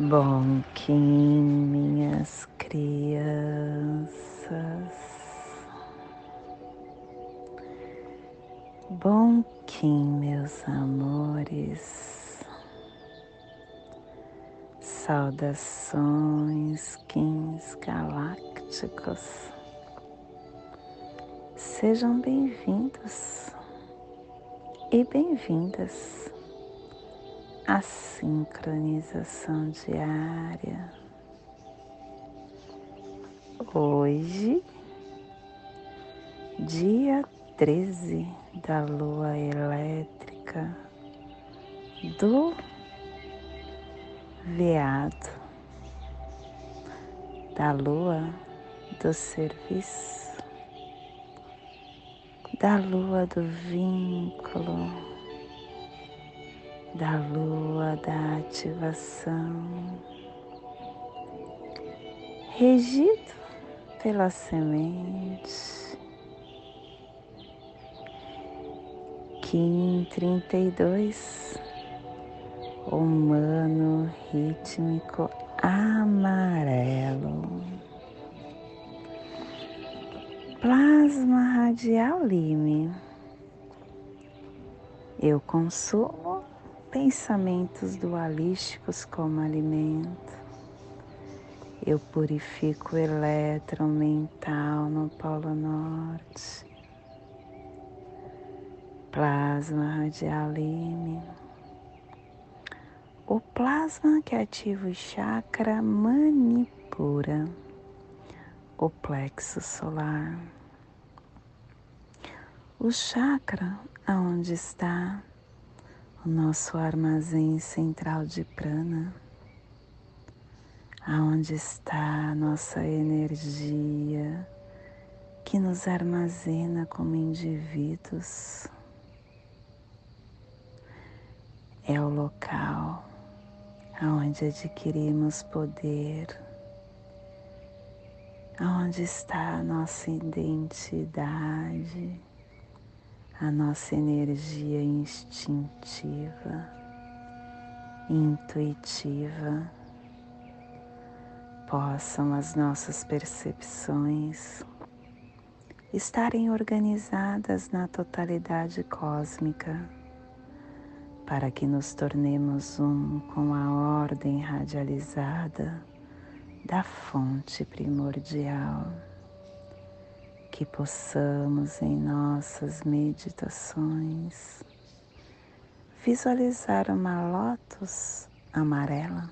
Bom Kim, minhas crianças. Bom Kim, meus amores. Saudações, Kins galácticos. Sejam bem-vindos e bem-vindas à sincronização diária. Hoje, dia 13 da lua elétrica do veado, da lua do serviço da lua do vínculo, da lua da ativação, regido pela semente. Kim 32, humano rítmico amarelo. Plasma radial Lime. Eu consumo pensamentos dualísticos como alimento. Eu purifico o elétron mental no Polo Norte. Plasma radial. O plasma que ativa o chakra manipura o plexo solar. O chakra aonde está o nosso armazém central de prana, aonde está a nossa energia que nos armazena como indivíduos. É o local aonde adquirimos poder aonde está a nossa identidade, a nossa energia instintiva, intuitiva, possam as nossas percepções estarem organizadas na totalidade cósmica, para que nos tornemos um com a ordem radializada da fonte primordial, que possamos em nossas meditações visualizar uma lótus amarela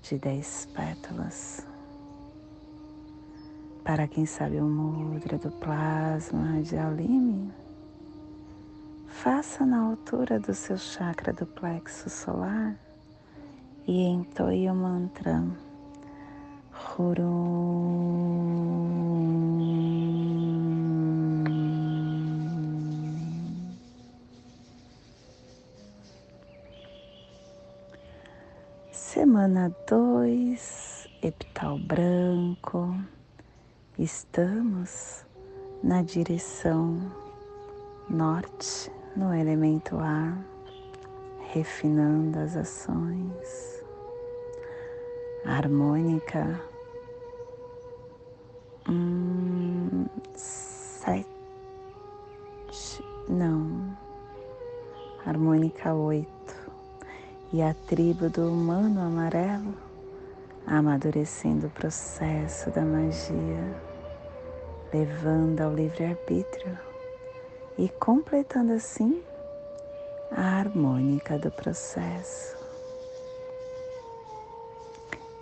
de dez pétalas. Para quem sabe o mudra do plasma de Alime, faça na altura do seu chakra do plexo solar e entoie o mantra Semana 2, epital branco. Estamos na direção norte no elemento ar, refinando as ações. harmônica Hum, sete. Não. Harmônica oito. E a tribo do humano amarelo amadurecendo o processo da magia, levando ao livre-arbítrio e completando assim a harmônica do processo.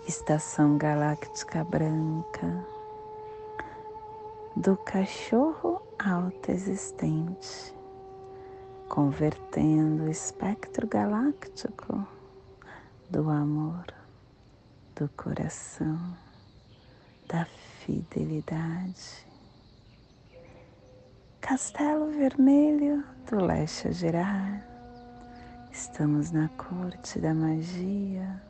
Estação galáctica branca do cachorro autoexistente, convertendo o espectro galáctico do amor, do coração, da fidelidade. Castelo Vermelho do Leste a Girar. Estamos na corte da magia,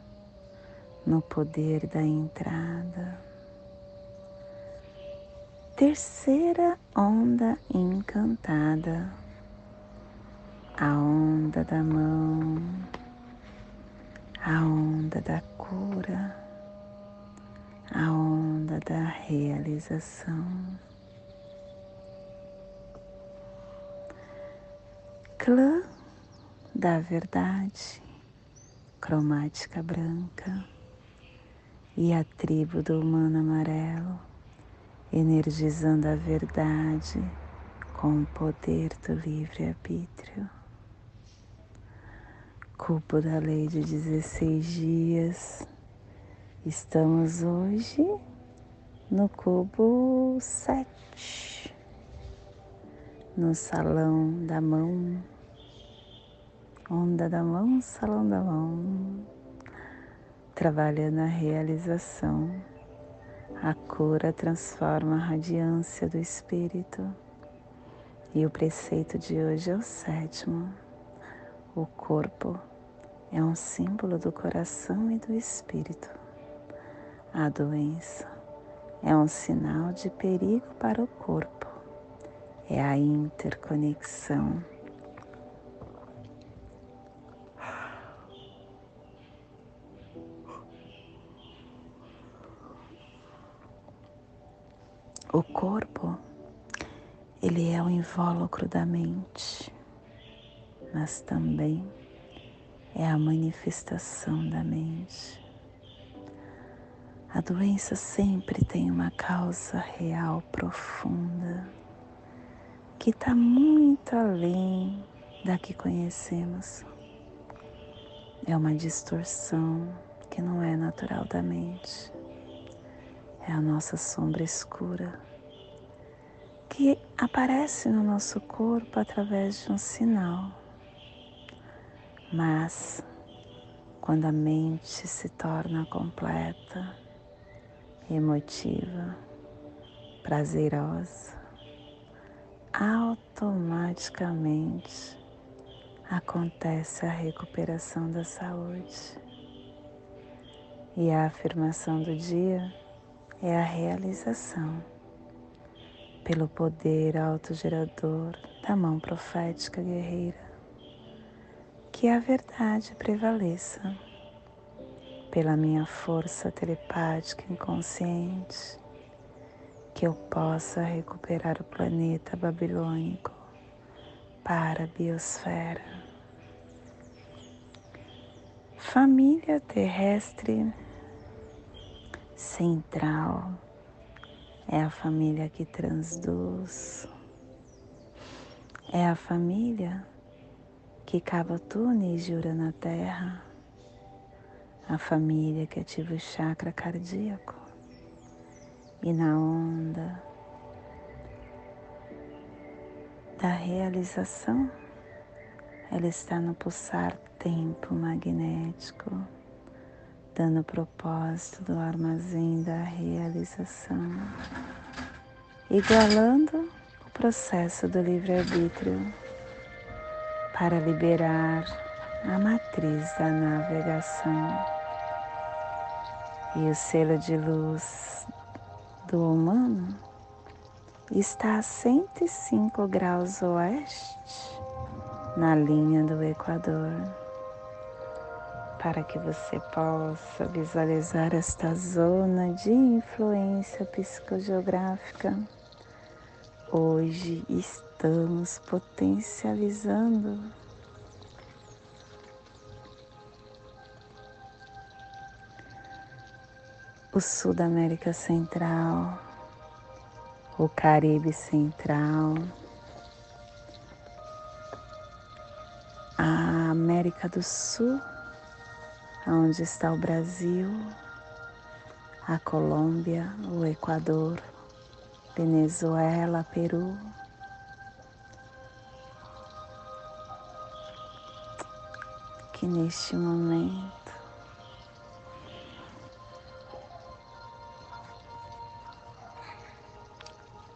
no poder da entrada Terceira onda encantada, a onda da mão, a onda da cura, a onda da realização. Clã da verdade, cromática branca e a tribo do humano amarelo, energizando a verdade com o poder do livre-arbítrio. Cupo da lei de 16 dias. Estamos hoje no cubo 7, no salão da mão, onda da mão, salão da mão, trabalhando a realização. A cura transforma a radiância do espírito. E o preceito de hoje é o sétimo. O corpo é um símbolo do coração e do espírito. A doença é um sinal de perigo para o corpo. É a interconexão. O corpo, ele é o invólucro da mente mas também é a manifestação da mente. A doença sempre tem uma causa real profunda que está muito além da que conhecemos. É uma distorção que não é natural da mente. É a nossa sombra escura que aparece no nosso corpo através de um sinal mas quando a mente se torna completa, emotiva, prazerosa, automaticamente acontece a recuperação da saúde. E a afirmação do dia é a realização, pelo poder autogerador da mão profética guerreira que a verdade prevaleça pela minha força telepática inconsciente, que eu possa recuperar o planeta babilônico para a biosfera. Família terrestre central é a família que transduz, é a família que cava túneis de ura na terra, a família que ativa o chakra cardíaco e na onda da realização, ela está no pulsar tempo magnético, dando propósito do armazém da realização, igualando o processo do livre-arbítrio para liberar a matriz da navegação e o selo de luz do humano está a 105 graus oeste na linha do Equador para que você possa visualizar esta zona de influência psicogeográfica. Hoje está estamos potencializando. O Sul da América Central, o Caribe Central, a América do Sul, onde está o Brasil, a Colômbia, o Equador, Venezuela, Peru, neste momento.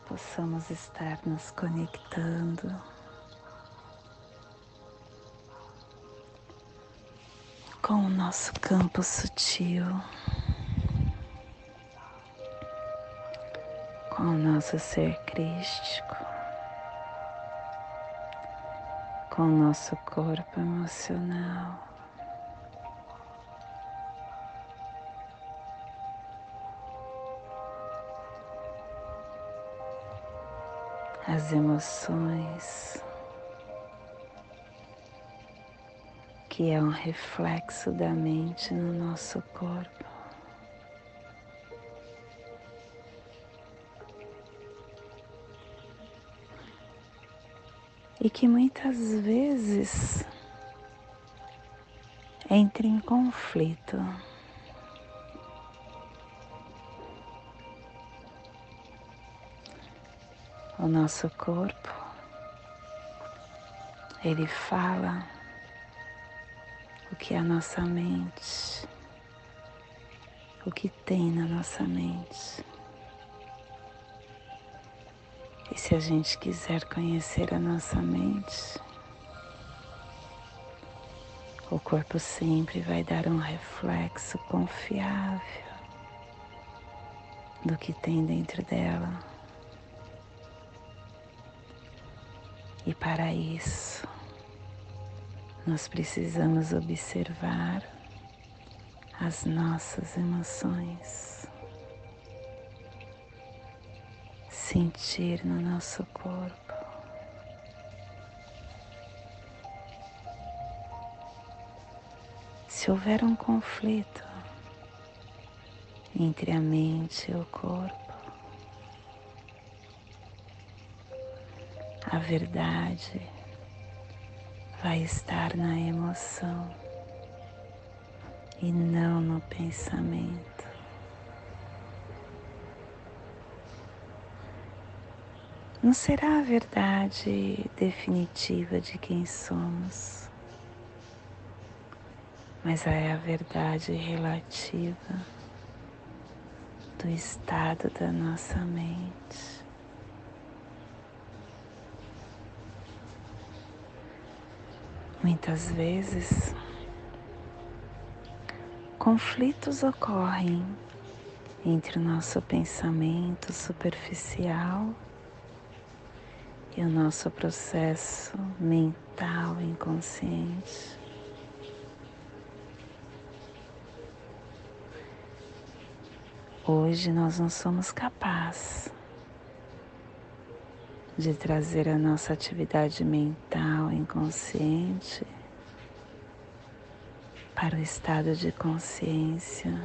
Possamos estar nos conectando. Com o nosso campo sutil, com o nosso ser crístico. com o nosso corpo emocional. As emoções, que é um reflexo da mente no nosso corpo. E que muitas vezes entra em conflito. O nosso corpo, ele fala o que a nossa mente, o que tem na nossa mente. E se a gente quiser conhecer a nossa mente, o corpo sempre vai dar um reflexo confiável do que tem dentro dela. E para isso, nós precisamos observar as nossas emoções, sentir no nosso corpo. Se houver um conflito entre a mente e o corpo, A verdade vai estar na emoção e não no pensamento. Não será a verdade definitiva de quem somos, mas é a verdade relativa do estado da nossa mente. Muitas vezes, conflitos ocorrem entre o nosso pensamento superficial e o nosso processo mental inconsciente. Hoje nós não somos capazes de trazer a nossa atividade mental inconsciente para o estado de consciência,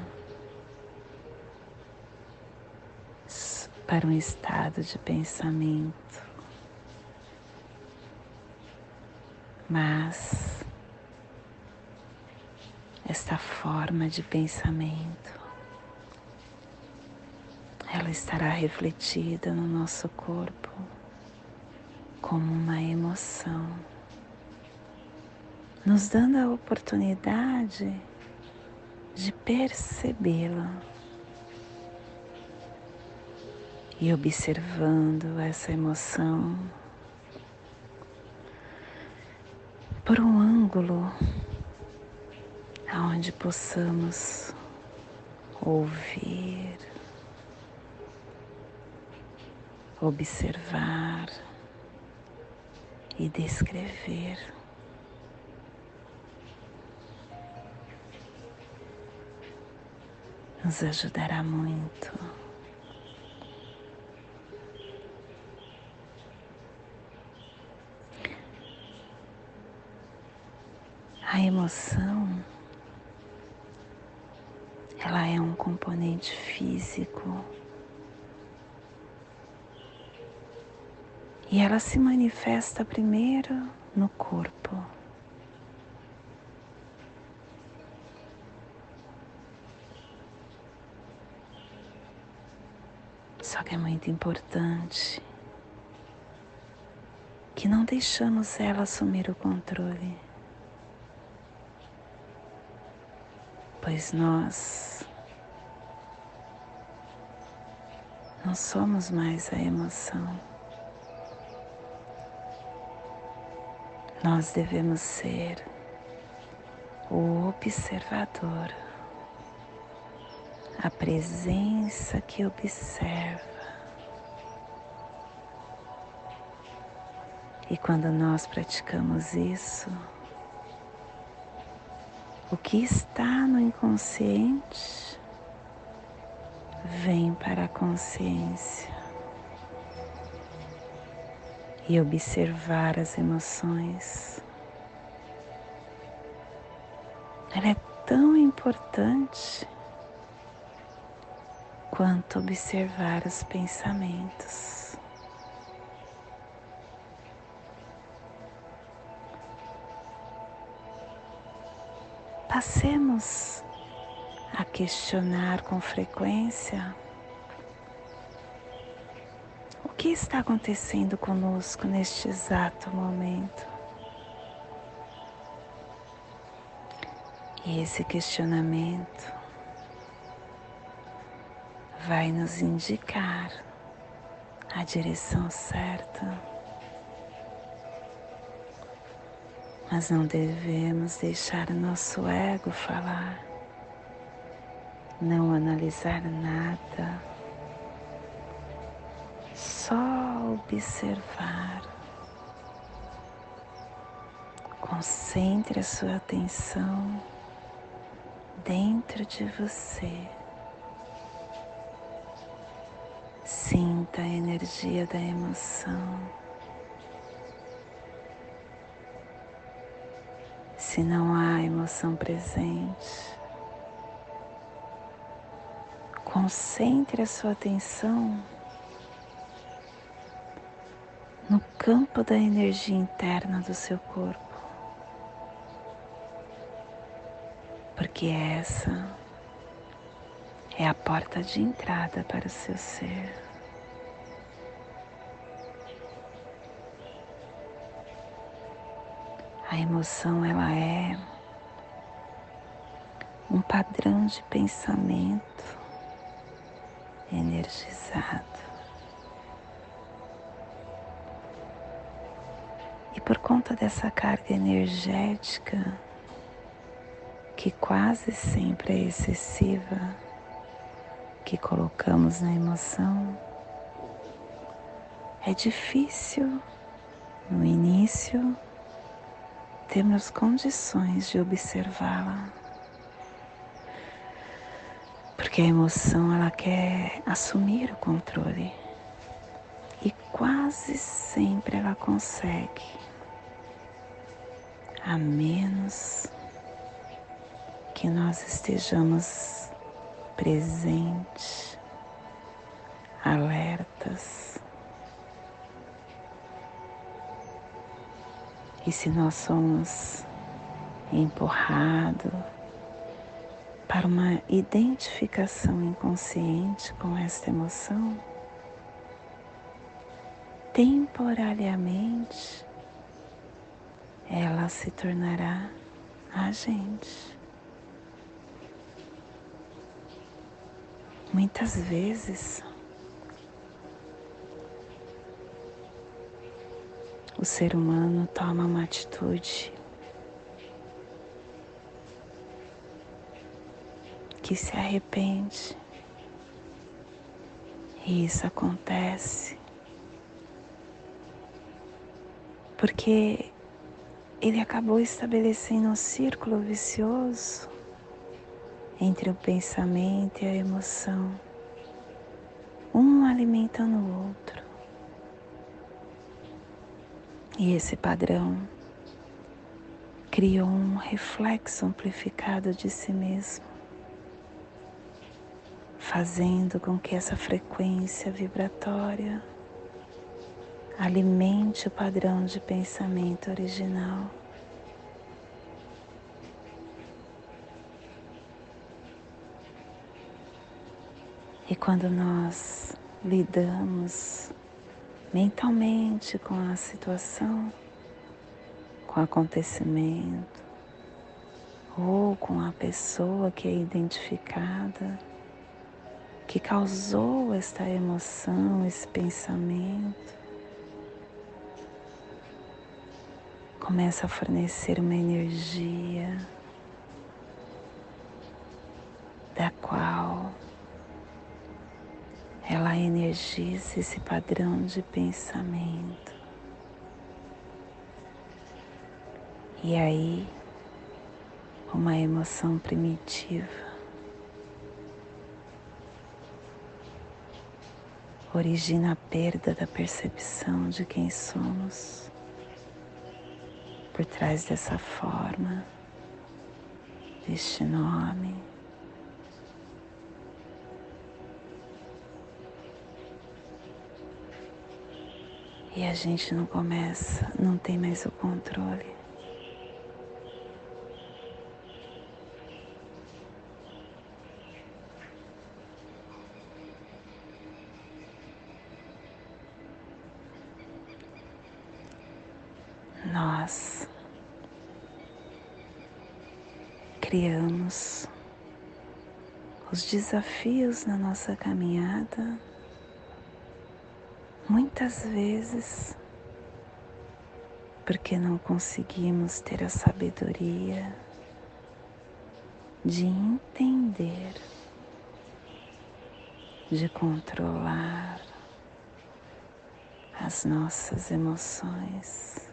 para um estado de pensamento. Mas esta forma de pensamento ela estará refletida no nosso corpo como uma emoção, nos dando a oportunidade de percebê-la e observando essa emoção por um ângulo aonde possamos ouvir, observar e descrever. Nos ajudará muito. A emoção, ela é um componente físico E ela se manifesta primeiro no corpo. Só que é muito importante que não deixamos ela assumir o controle, pois nós não somos mais a emoção. Nós devemos ser o observador, a presença que observa. E quando nós praticamos isso, o que está no inconsciente vem para a consciência. e observar as emoções. Ela é tão importante quanto observar os pensamentos. Passemos a questionar com frequência o que está acontecendo conosco neste exato momento. E esse questionamento vai nos indicar a direção certa. Mas não devemos deixar nosso ego falar, não analisar nada, só observar. Concentre a sua atenção dentro de você. Sinta a energia da emoção. Se não há emoção presente, concentre a sua atenção no campo da energia interna do seu corpo. porque essa é a porta de entrada para o seu ser. A emoção ela é um padrão de pensamento energizado. E por conta dessa carga energética, que quase sempre é excessiva, que colocamos na emoção, é difícil no início termos condições de observá-la. Porque a emoção ela quer assumir o controle. E quase sempre ela consegue, a menos que nós estejamos presentes, E se nós somos empurrados para uma identificação inconsciente com esta emoção, temporariamente ela se tornará a gente. Muitas vezes o ser humano toma uma atitude que se arrepende. E isso acontece porque ele acabou estabelecendo um círculo vicioso entre o pensamento e a emoção, um alimentando o outro. E esse padrão criou um reflexo amplificado de si mesmo, fazendo com que essa frequência vibratória alimente o padrão de pensamento original. E quando nós lidamos mentalmente com a situação, com o acontecimento, ou com a pessoa que é identificada, que causou esta emoção, esse pensamento, começa a fornecer uma energia da qual ela energiza esse padrão de pensamento. E aí, uma emoção primitiva origina a perda da percepção de quem somos por trás dessa forma, deste nome. E a gente não começa, não tem mais o controle. nós criamos os desafios na nossa caminhada, muitas vezes porque não conseguimos ter a sabedoria de entender, de controlar as nossas emoções.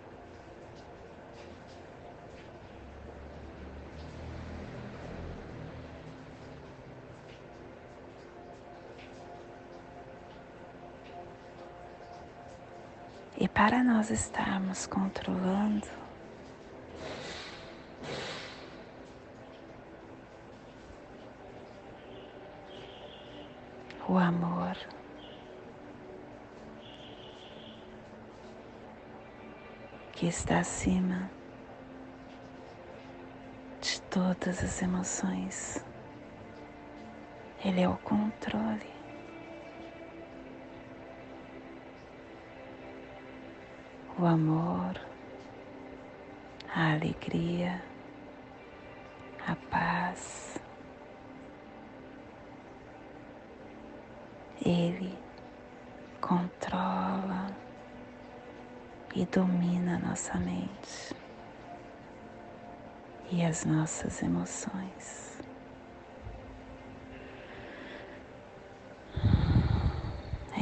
E para nós estarmos controlando. O amor, que está acima de todas as emoções, Ele é o controle. O amor, a alegria, a paz. Ele controla e domina nossa mente e as nossas emoções.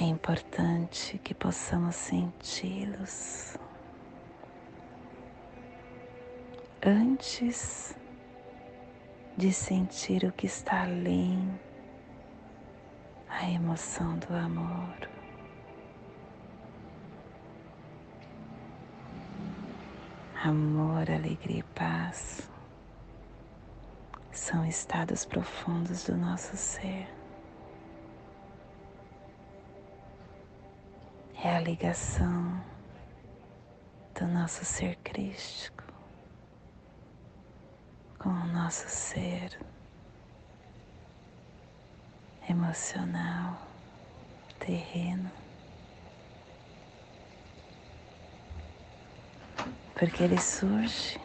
É importante que possamos senti-los antes de sentir o que está além a emoção do amor. Amor, alegria e paz são estados profundos do nosso ser. É a ligação do nosso ser crístico com o nosso ser emocional, terreno. Porque ele surge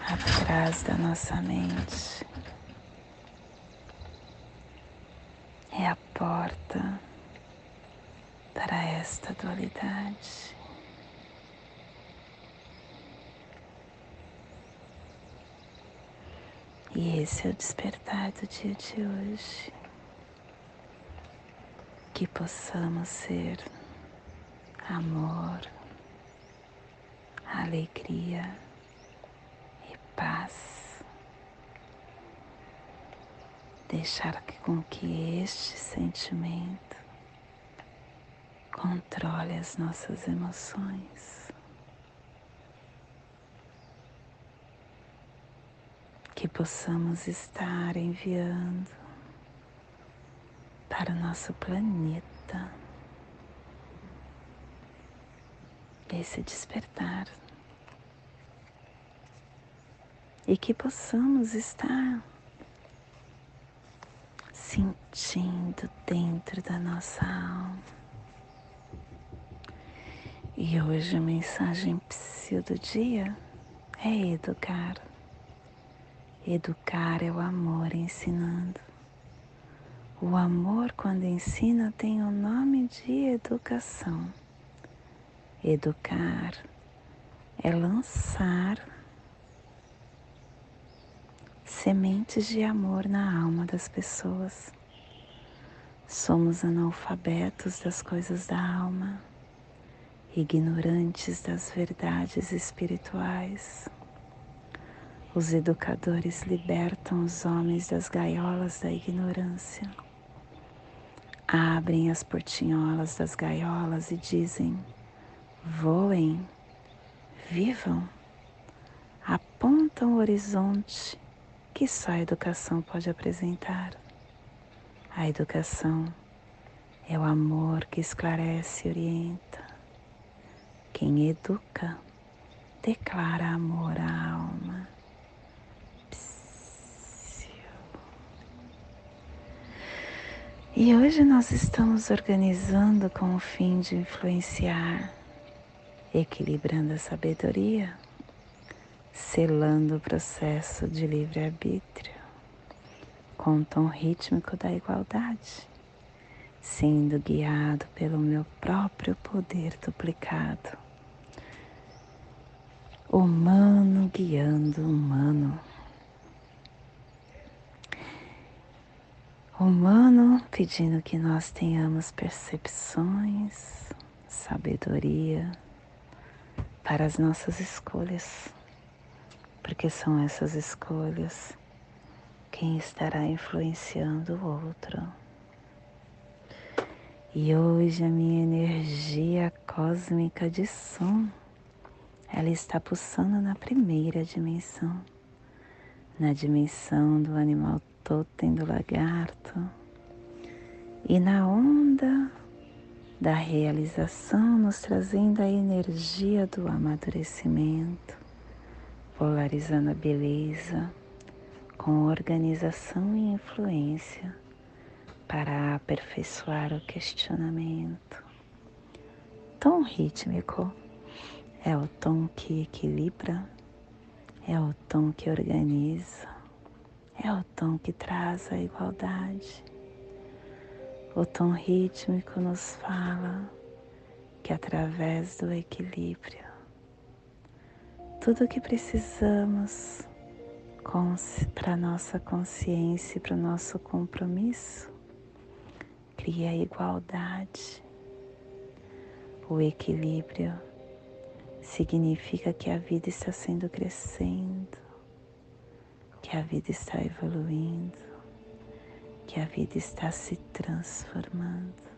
atrás da nossa mente. É a porta esta dualidade. E esse é o despertar do dia de hoje. Que possamos ser amor, alegria e paz. Deixar que com que este sentimento controle as nossas emoções. Que possamos estar enviando para o nosso planeta esse despertar. E que possamos estar sentindo dentro da nossa alma e hoje a mensagem psiu do dia é educar. Educar é o amor ensinando. O amor, quando ensina, tem o nome de educação. Educar é lançar sementes de amor na alma das pessoas. Somos analfabetos das coisas da alma ignorantes das verdades espirituais. Os educadores libertam os homens das gaiolas da ignorância. abrem as portinholas das gaiolas e dizem: voem, vivam, apontam o horizonte que só a educação pode apresentar. A educação é o amor que esclarece e orienta. Quem educa declara amor à alma. E hoje nós estamos organizando com o fim de influenciar, equilibrando a sabedoria, selando o processo de livre-arbítrio, com o tom rítmico da igualdade, sendo guiado pelo meu próprio poder duplicado. Humano guiando humano humano, pedindo que nós tenhamos percepções, sabedoria para as nossas escolhas, porque são essas escolhas quem estará influenciando o outro. E hoje a minha energia cósmica de som, ela está pulsando na primeira dimensão, na dimensão do animal totem do lagarto. E na onda da realização, nos trazendo a energia do amadurecimento, polarizando a beleza com organização e influência para aperfeiçoar o questionamento. Tom rítmico é o tom que equilibra, é o tom que organiza, é o tom que traz a igualdade. O tom rítmico nos fala que através do equilíbrio, tudo o que precisamos para nossa consciência e para o nosso compromisso cria a igualdade. O equilíbrio significa que a vida está sendo crescendo, que a vida está evoluindo, que a vida está se transformando,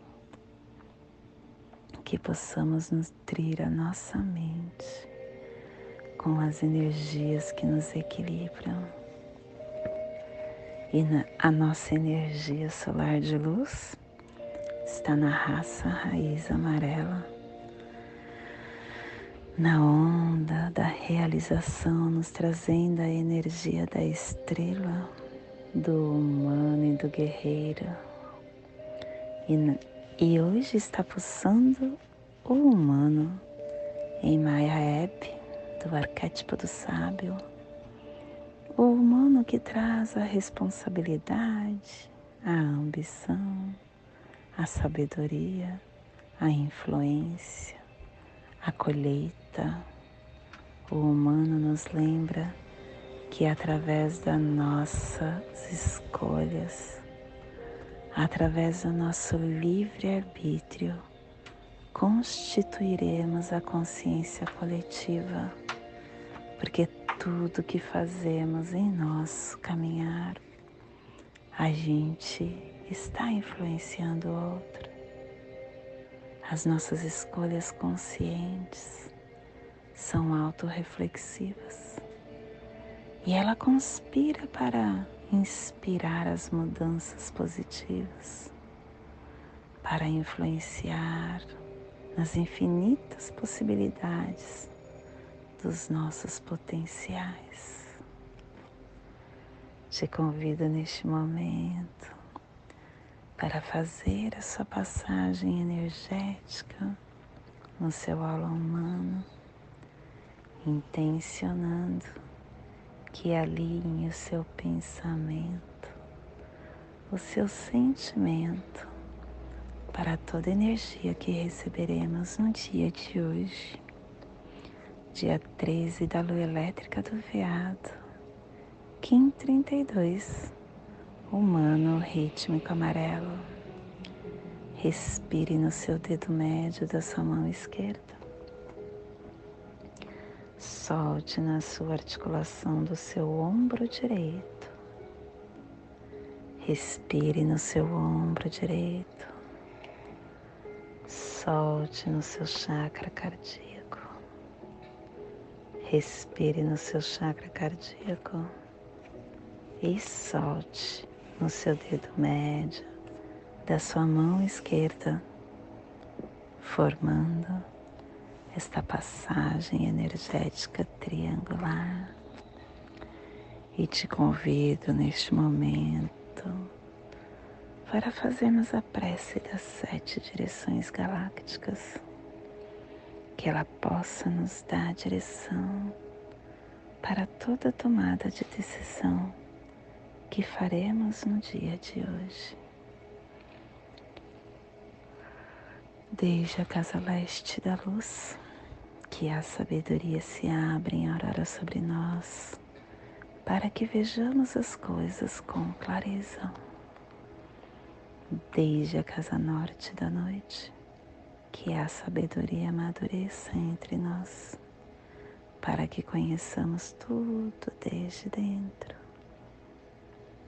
que possamos nutrir a nossa mente com as energias que nos equilibram. E na, a nossa energia solar de luz está na raça raiz amarela na onda da realização, nos trazendo a energia da estrela, do humano e do guerreiro. E, e hoje está pulsando o humano em Maya Ebb, do arquétipo do sábio. O humano que traz a responsabilidade, a ambição, a sabedoria, a influência, a colheita. O humano nos lembra que através das nossas escolhas, através do nosso livre-arbítrio, constituiremos a consciência coletiva, porque tudo que fazemos em nosso caminhar, a gente está influenciando o outro. As nossas escolhas conscientes são autorreflexivas e ela conspira para inspirar as mudanças positivas, para influenciar nas infinitas possibilidades dos nossos potenciais. Te convido neste momento para fazer a sua passagem energética no seu aula humano intencionando que alinhe o seu pensamento, o seu sentimento para toda energia que receberemos no dia de hoje, dia 13 da lua elétrica do veado, Kim 32, humano rítmico amarelo. Respire no seu dedo médio da sua mão esquerda Solte na sua articulação do seu ombro direito. Respire no seu ombro direito. Solte no seu chakra cardíaco. Respire no seu chakra cardíaco e solte no seu dedo médio da sua mão esquerda, formando esta passagem energética triangular. E te convido neste momento para fazermos a prece das sete direções galácticas, que ela possa nos dar direção para toda tomada de decisão que faremos no dia de hoje. Desde a casa leste da luz, que a sabedoria se abre em aurora sobre nós, para que vejamos as coisas com clareza. Desde a casa norte da noite, que a sabedoria amadureça entre nós, para que conheçamos tudo desde dentro.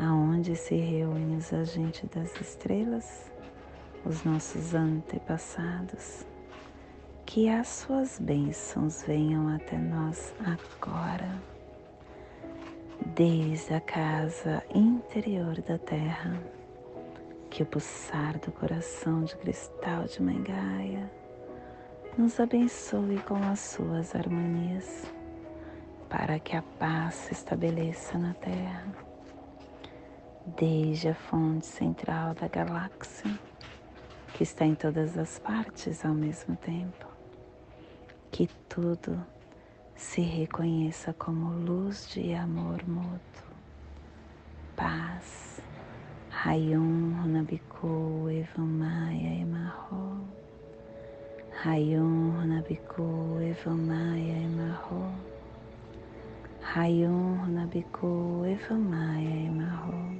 aonde se reúnem os agentes das estrelas, os nossos antepassados, que as suas bênçãos venham até nós agora, desde a casa interior da terra, que o pulsar do coração de cristal de Mãe Gaia nos abençoe com as suas harmonias, para que a paz se estabeleça na terra, desde a fonte central da galáxia que está em todas as partes ao mesmo tempo. Que tudo se reconheça como luz de amor mútuo, paz. Rayon Runabiku Evamaya Emarro. Rayon Runabiku Evamaya Emarro. Rayon Runabiku Evamaya Emarro.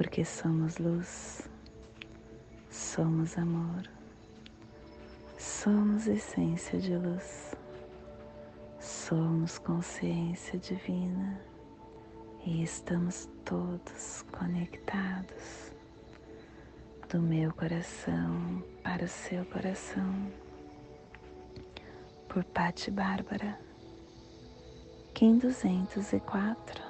porque somos luz, somos amor, somos essência de luz, somos consciência divina e estamos todos conectados do meu coração para o seu coração. Por Patti Bárbara, Kim 204